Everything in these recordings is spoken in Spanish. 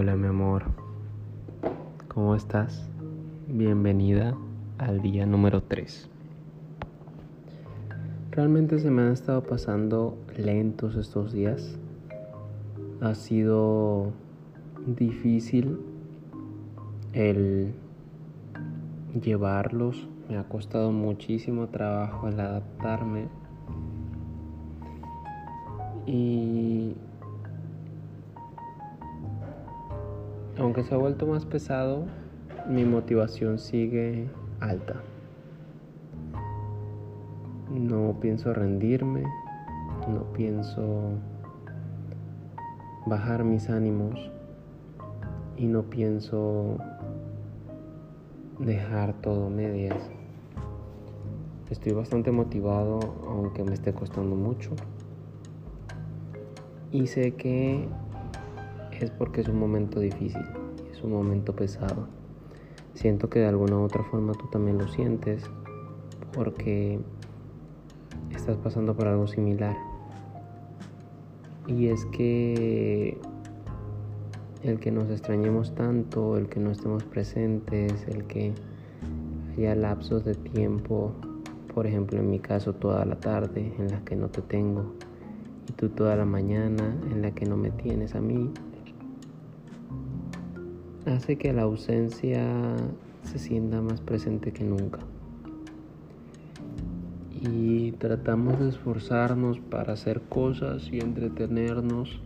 Hola mi amor, ¿cómo estás? Bienvenida al día número 3. Realmente se me han estado pasando lentos estos días. Ha sido difícil el llevarlos. Me ha costado muchísimo trabajo el adaptarme. Y aunque se ha vuelto más pesado, mi motivación sigue alta. No pienso rendirme, no pienso bajar mis ánimos y no pienso dejar todo medias. Estoy bastante motivado aunque me esté costando mucho. Y sé que es porque es un momento difícil, es un momento pesado. Siento que de alguna u otra forma tú también lo sientes porque estás pasando por algo similar. Y es que el que nos extrañemos tanto, el que no estemos presentes, el que haya lapsos de tiempo, por ejemplo en mi caso toda la tarde en la que no te tengo y tú toda la mañana en la que no me tienes a mí, hace que la ausencia se sienta más presente que nunca y tratamos de esforzarnos para hacer cosas y entretenernos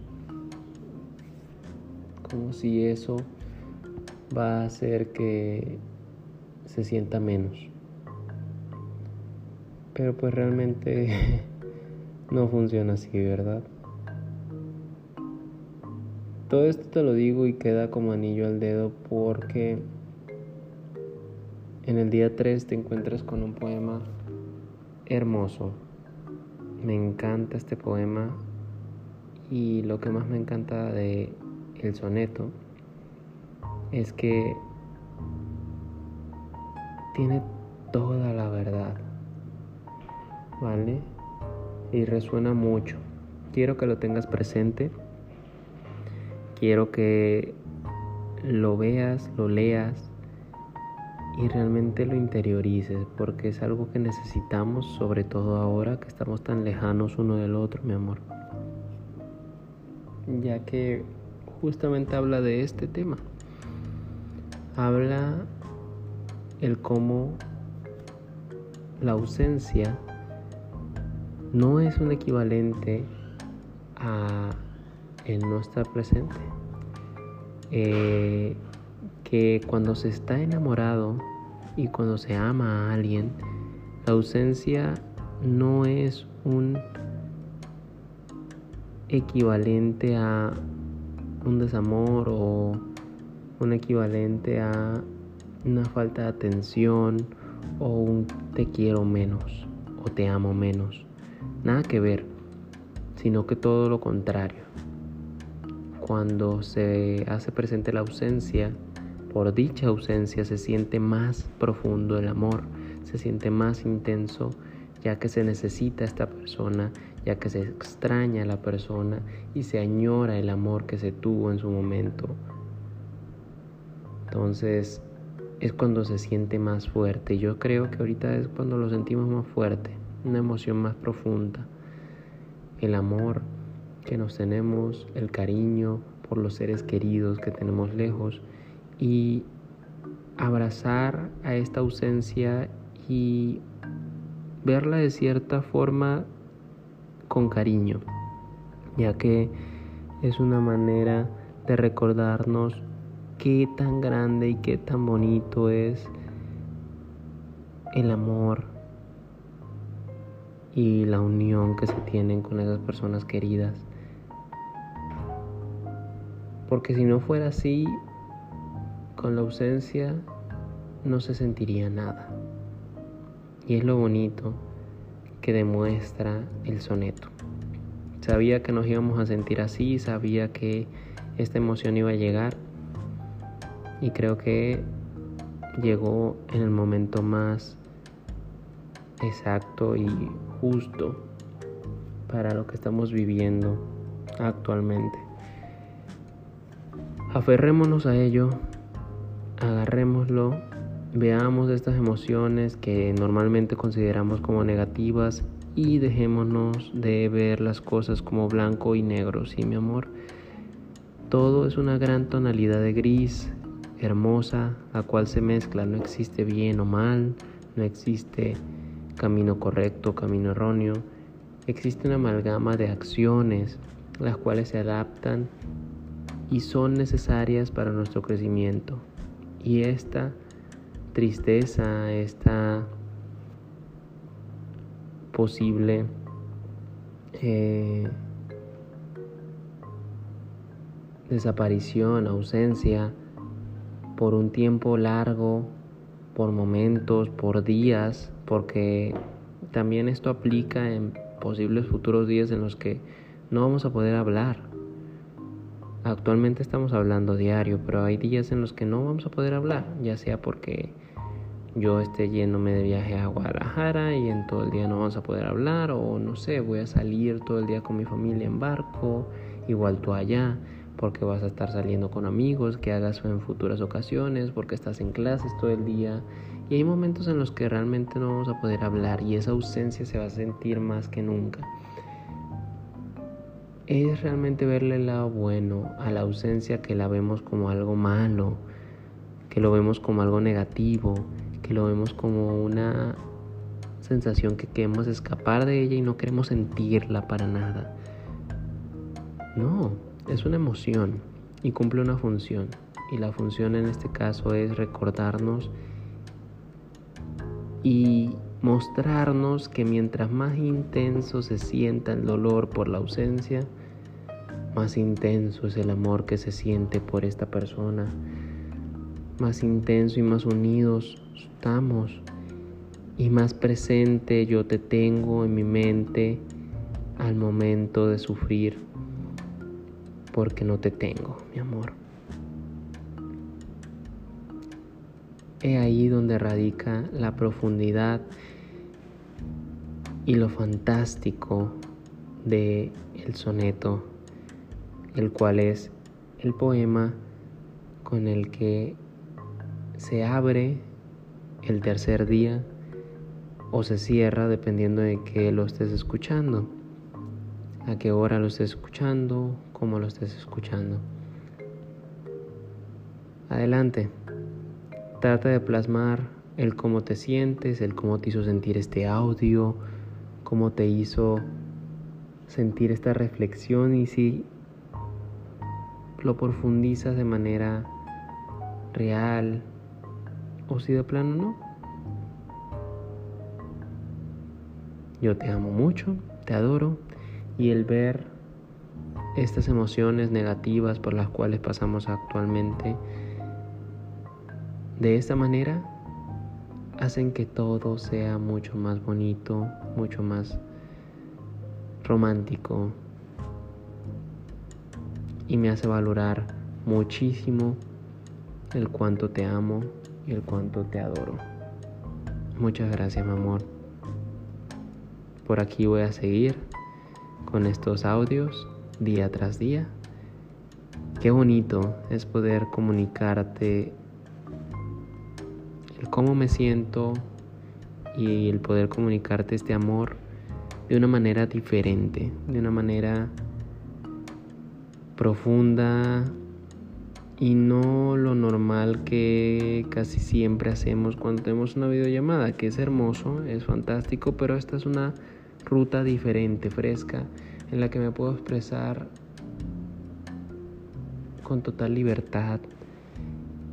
como si eso va a hacer que se sienta menos. Pero pues realmente no funciona así, ¿verdad? Todo esto te lo digo y queda como anillo al dedo porque en el día 3 te encuentras con un poema hermoso. Me encanta este poema y lo que más me encanta de el soneto es que tiene toda la verdad. ¿Vale? Y resuena mucho. Quiero que lo tengas presente. Quiero que lo veas, lo leas y realmente lo interiorices porque es algo que necesitamos, sobre todo ahora que estamos tan lejanos uno del otro, mi amor. Ya que justamente habla de este tema. Habla el cómo la ausencia no es un equivalente a el no estar presente. Eh, que cuando se está enamorado y cuando se ama a alguien, la ausencia no es un equivalente a un desamor o un equivalente a una falta de atención o un te quiero menos o te amo menos. Nada que ver, sino que todo lo contrario. Cuando se hace presente la ausencia, por dicha ausencia se siente más profundo el amor, se siente más intenso, ya que se necesita esta persona, ya que se extraña a la persona y se añora el amor que se tuvo en su momento. Entonces es cuando se siente más fuerte. Yo creo que ahorita es cuando lo sentimos más fuerte, una emoción más profunda. El amor que nos tenemos, el cariño por los seres queridos que tenemos lejos y abrazar a esta ausencia y verla de cierta forma con cariño, ya que es una manera de recordarnos qué tan grande y qué tan bonito es el amor y la unión que se tienen con esas personas queridas. Porque si no fuera así, con la ausencia no se sentiría nada. Y es lo bonito que demuestra el soneto. Sabía que nos íbamos a sentir así, sabía que esta emoción iba a llegar y creo que llegó en el momento más exacto y justo para lo que estamos viviendo actualmente. Aferrémonos a ello, agarrémoslo, veamos estas emociones que normalmente consideramos como negativas y dejémonos de ver las cosas como blanco y negro, ¿sí, mi amor? Todo es una gran tonalidad de gris, hermosa, a cual se mezcla, no existe bien o mal, no existe camino correcto, camino erróneo, existe una amalgama de acciones, las cuales se adaptan y son necesarias para nuestro crecimiento. Y esta tristeza, esta posible eh, desaparición, ausencia, por un tiempo largo, por momentos, por días, porque también esto aplica en posibles futuros días en los que no vamos a poder hablar. Actualmente estamos hablando diario, pero hay días en los que no vamos a poder hablar, ya sea porque yo esté yéndome de viaje a Guadalajara y en todo el día no vamos a poder hablar o no sé, voy a salir todo el día con mi familia en barco, igual tú allá, porque vas a estar saliendo con amigos, que hagas en futuras ocasiones, porque estás en clases todo el día y hay momentos en los que realmente no vamos a poder hablar y esa ausencia se va a sentir más que nunca. Es realmente verle el lado bueno a la ausencia que la vemos como algo malo, que lo vemos como algo negativo, que lo vemos como una sensación que queremos escapar de ella y no queremos sentirla para nada. No, es una emoción y cumple una función. Y la función en este caso es recordarnos y mostrarnos que mientras más intenso se sienta el dolor por la ausencia, más intenso es el amor que se siente por esta persona, más intenso y más unidos estamos y más presente yo te tengo en mi mente al momento de sufrir porque no te tengo, mi amor. He ahí donde radica la profundidad y lo fantástico de el soneto, el cual es el poema con el que se abre el tercer día o se cierra dependiendo de qué lo estés escuchando, a qué hora lo estés escuchando, cómo lo estés escuchando. Adelante, trata de plasmar el cómo te sientes, el cómo te hizo sentir este audio, cómo te hizo sentir esta reflexión y si lo profundizas de manera real, o si de plano no. Yo te amo mucho, te adoro y el ver estas emociones negativas por las cuales pasamos actualmente de esta manera hacen que todo sea mucho más bonito, mucho más romántico y me hace valorar muchísimo el cuánto te amo y el cuánto te adoro. Muchas gracias, mi amor. Por aquí voy a seguir con estos audios día tras día. Qué bonito es poder comunicarte cómo me siento y el poder comunicarte este amor de una manera diferente, de una manera profunda, y no lo normal que casi siempre hacemos cuando tenemos una videollamada, que es hermoso, es fantástico, pero esta es una ruta diferente, fresca, en la que me puedo expresar con total libertad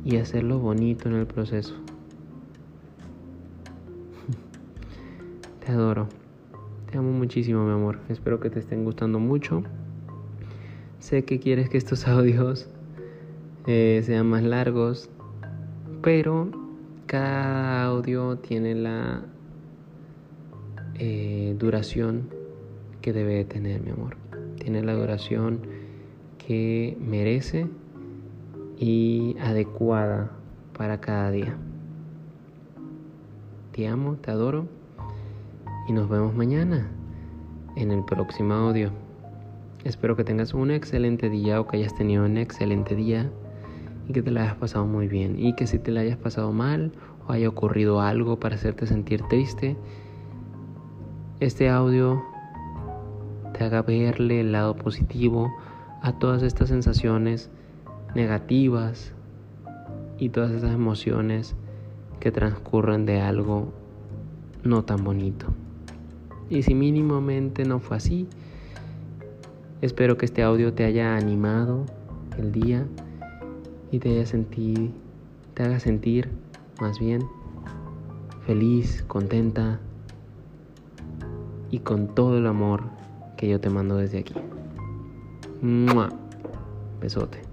y hacerlo bonito en el proceso. Te adoro. Te amo muchísimo, mi amor. Espero que te estén gustando mucho. Sé que quieres que estos audios eh, sean más largos, pero cada audio tiene la eh, duración que debe tener, mi amor. Tiene la duración que merece y adecuada para cada día. Te amo, te adoro y nos vemos mañana en el próximo audio. Espero que tengas un excelente día o que hayas tenido un excelente día y que te la hayas pasado muy bien. Y que si te la hayas pasado mal o haya ocurrido algo para hacerte sentir triste, este audio te haga verle el lado positivo a todas estas sensaciones negativas y todas esas emociones que transcurren de algo no tan bonito. Y si mínimamente no fue así, espero que este audio te haya animado el día y te haya sentido, te haga sentir más bien feliz, contenta y con todo el amor que yo te mando desde aquí. Besote.